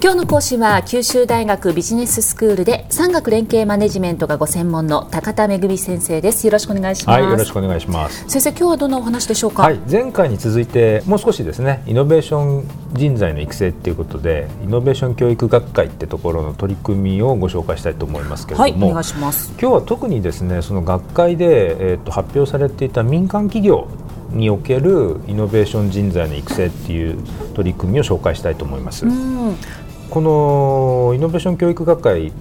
今日の講師は九州大学ビジネススクールで産学連携マネジメントがご専門の高田恵先生です。よろしくお願いします。はいよろしくお願いします。先生今日はどんなお話でしょうか？はい前回に続いてもう少しですねイノベーション人材の育成っていうことでイノベーション教育学会ってところの取り組みをご紹介したいと思いますけれども、はい、お願いします。今日は特にですねその学会で、えー、と発表されていた民間企業におけるイノベーション人材の育成っていう取り組みを紹介したいと思います。このイノベーション教育学会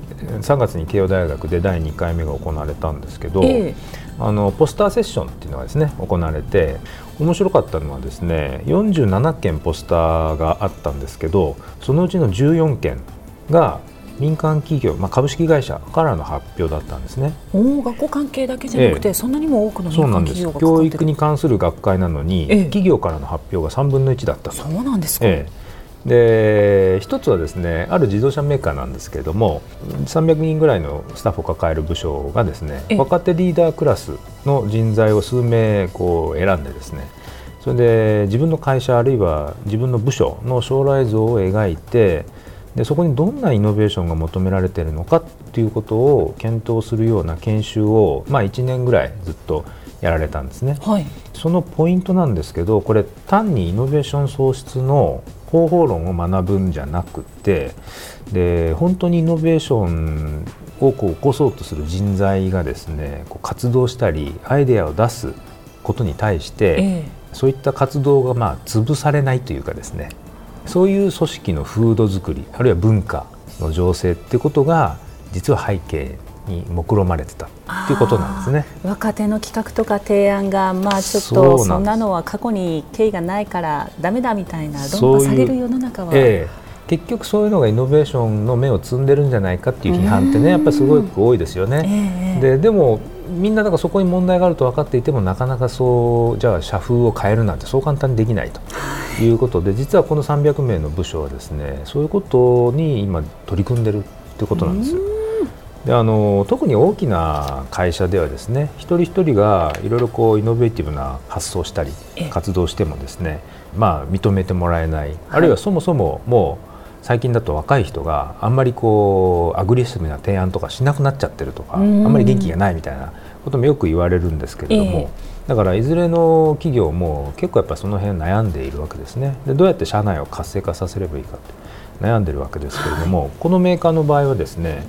3月に慶応大学で第2回目が行われたんですけど、えー、あのポスターセッションっていうのがですね行われて面白かったのはですね47件ポスターがあったんですけどそのうちの14件が民間企業、まあ、株式会社からの発表だったんですね。お学校関係だけじゃなくて、ええ、そんなにも多くの民間企業が教育に関する学会なのに、え、企業からの発表が3分の1だったそうなんですか、で一つはですねある自動車メーカーなんですけれども300人ぐらいのスタッフを抱える部署がですね若手リーダークラスの人材を数名こう選んでですねそれで自分の会社あるいは自分の部署の将来像を描いてでそこにどんなイノベーションが求められているのかっていうことを検討するような研修を、まあ、1年ぐらいずっとやられたんですね、はい、そのポイントなんですけどこれ単にイノベーション創出の方法論を学ぶんじゃなくてで本当にイノベーションをこう起こそうとする人材がですねこう活動したりアイデアを出すことに対して、ええ、そういった活動がまあ潰されないというかですねそういう組織の風土作りあるいは文化の情勢ってことが実は背景に目論まれてたっていうことなんですね。若手の企画とか提案がまあちょっとそんなのは過去に経緯がないからだめだみたいな論破される世の中は。ええ。結局そういうのがイノベーションの目を摘んでるんじゃないかっていう批判ってねやっぱりすごく多いですよね。えー、ででもみんなだからそこに問題があると分かっていてもなかなかそうじゃあ社風を変えるなんてそう簡単にできないと。い。うことで実はこの300名の部署はですねそういうことに今取り組んでるっていうことなんですよ。であの特に大きな会社ではですね一人一人がいろいろこうイノベーティブな発想したり活動してもですねまあ認めてもらえない、あるいはそもそももう最近だと若い人があんまりこうアグレッシブな提案とかしなくなっちゃってるとかあんまり元気がないみたいなこともよく言われるんですけれども、だからいずれの企業も結構やっぱその辺悩んでいるわけですね。でどうやって社内を活性化させればいいかって悩んでるわけですけれども、このメーカーの場合はですね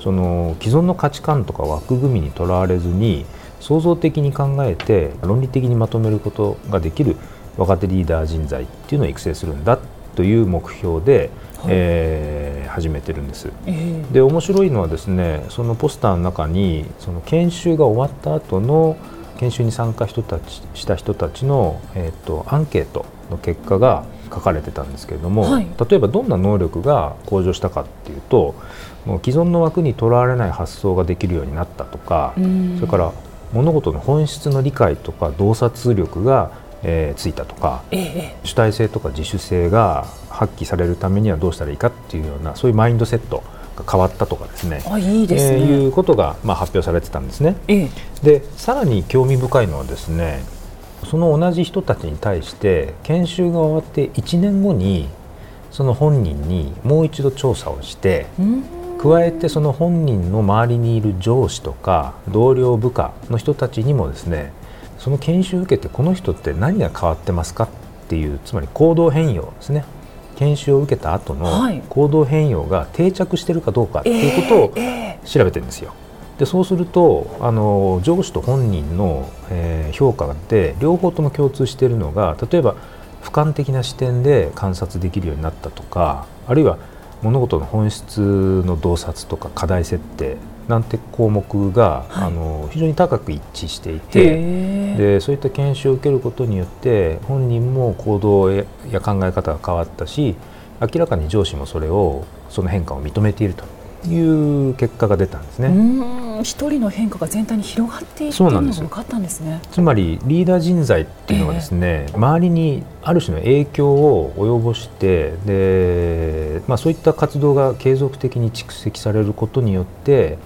その既存の価値観とか枠組みにとらわれずに創造的に考えて論理的にまとめることができる若手リーダー人材っていうのを育成するんだという目標で、はい、えー、始めてるんです。えー、で面白いのはですねそのポスターの中にその研修が終わった後の研修に参加人たちした人たちの、えーと、とアンケートの結果が書かれてたんですけれども、はい、例えばどんな能力が向上したかっていうともう既存の枠にとらわれない発想ができるようになったとかそれから物事の本質の理解とか洞察力が、えー、ついたとか、ええ、主体性とか自主性が発揮されるためにはどうしたらいいかっていうようなそういうマインドセットが変わったとかですね。あいいですね、えー、いうことが、まあ、発表されてたんですね。え。でさらに興味深いのはですねその同じ人たちに対して研修が終わって1年後にその本人にもう一度調査をして、加えてその本人の周りにいる上司とか同僚部下の人たちにもですねその研修を受けてこの人って何が変わってますか？っていうつまり行動変容ですね。研修を受けた後の行動変容が定着してるかどうかっていうことを調べてるんですよ。でそうするとあの上司と本人の、えー、評価で両方とも共通しているのが例えば俯瞰的な視点で観察できるようになったとかあるいは物事の本質の洞察とか課題設定なんて項目が、はい、あの非常に高く一致していてでそういった研修を受けることによって本人も行動や考え方が変わったし明らかに上司もそれをその変化を認めているという結果が出たんですね。一人の変化が全体に広がっていってのが分かったんですね。つまりリーダー人材っていうのはですね、えー、周りにある種の影響を及ぼしてで、まあ、そういった活動が継続的に蓄積されることによって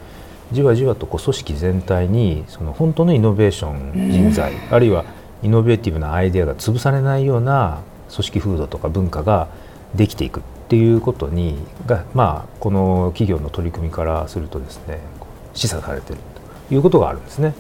じわじわとこう組織全体にその本当のイノベーション人材、えー、あるいはイノベーティブなアイデアが潰されないような組織風土とか文化ができていくっていうことにが、まあ、この企業の取り組みからするとですね示唆されているということがあるんですね。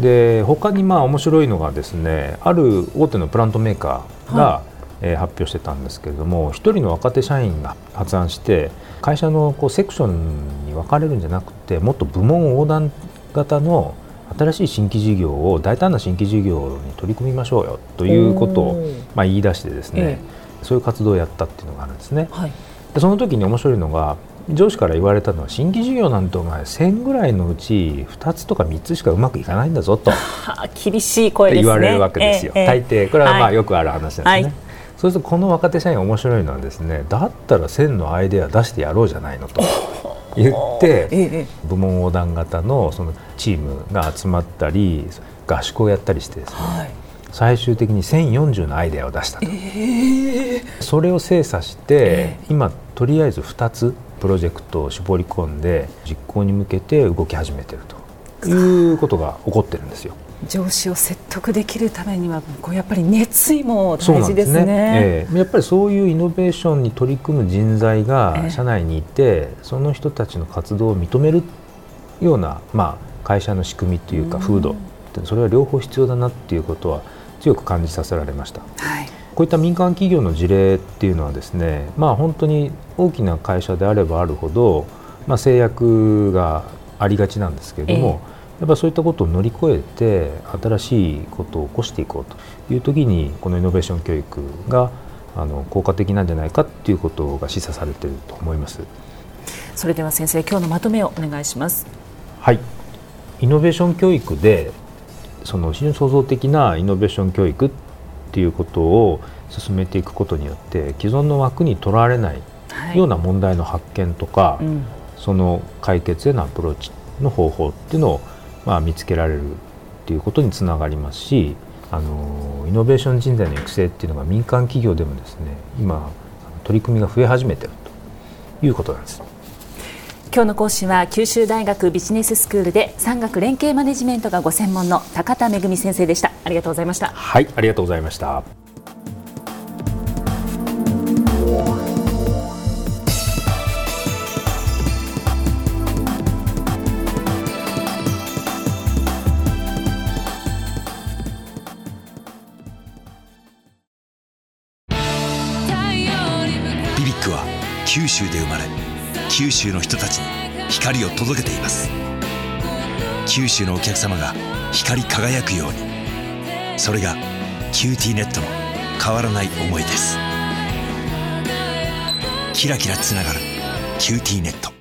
で他にまあ面白いのがですねある大手のプラントメーカーが、はい、えー、発表してたんですけれども一人の若手社員が発案して会社のこうセクションに分かれるんじゃなくてもっと部門横断型の新しい新規事業を大胆な新規事業に取り組みましょうよということをまあ言い出してですね、ええ、そういう活動をやったっていうのがあるんですね。はい、でその時に面白いのが上司から言われたのは新規事業なんてお前1000ぐらいのうち2つとか3つしかうまくいかないんだぞと。厳しい声です、ね、言われるわけですよ、ええ、大抵。これはまあよくある話なんですね、はい、そうするとこの若手社員面白いのはですねだったら1000のアイデア出してやろうじゃないのと。言って部門横断型のそのチームが集まったり合宿をやったりしてですね、はい、最終的に1040のアイデアを出したと、えー、それを精査して、えー、今とりあえず2つプロジェクトを絞り込んで実行に向けて動き始めていると。いうことが起こってるんですよ。上司を説得できるためにはこうやっぱり熱意も大事ですね、ね。えー、やっぱりそういうイノベーションに取り組む人材が社内にいて、えー、その人たちの活動を認めるような、まあ、会社の仕組みというか風土それは両方必要だなっていうことは強く感じさせられました。はいこういった民間企業の事例っていうのはですね、まあ、本当に大きな会社であればあるほど、まあ、制約がありがちなんですけれども、えやっぱそういったことを乗り越えて新しいことを起こしていこうという時にこのイノベーション教育があの効果的なんじゃないかっていうことが示唆されていると思います。それでは先生今日のまとめをお願いします。はい。イノベーション教育でその非常に創造的なイノベーション教育っていうことを進めていくことによって既存の枠にとらわれないような問題の発見とか、はいうん、その解決へのアプローチの方法っていうのをまあ、見つけられるっていうことにつながりますしあのイノベーション人材の育成っていうのが民間企業でもですね今取り組みが増え始めてるということなんです。今日の講師は九州大学ビジネススクールで産学連携マネジメントがご専門の高田恵先生でした。ありがとうございました。はいありがとうございました。九州で生まれ九州の人たちに光を届けています。九州のお客様が光り輝くように。それが QTnet の変わらない思いです。キラキラつながる QTnet。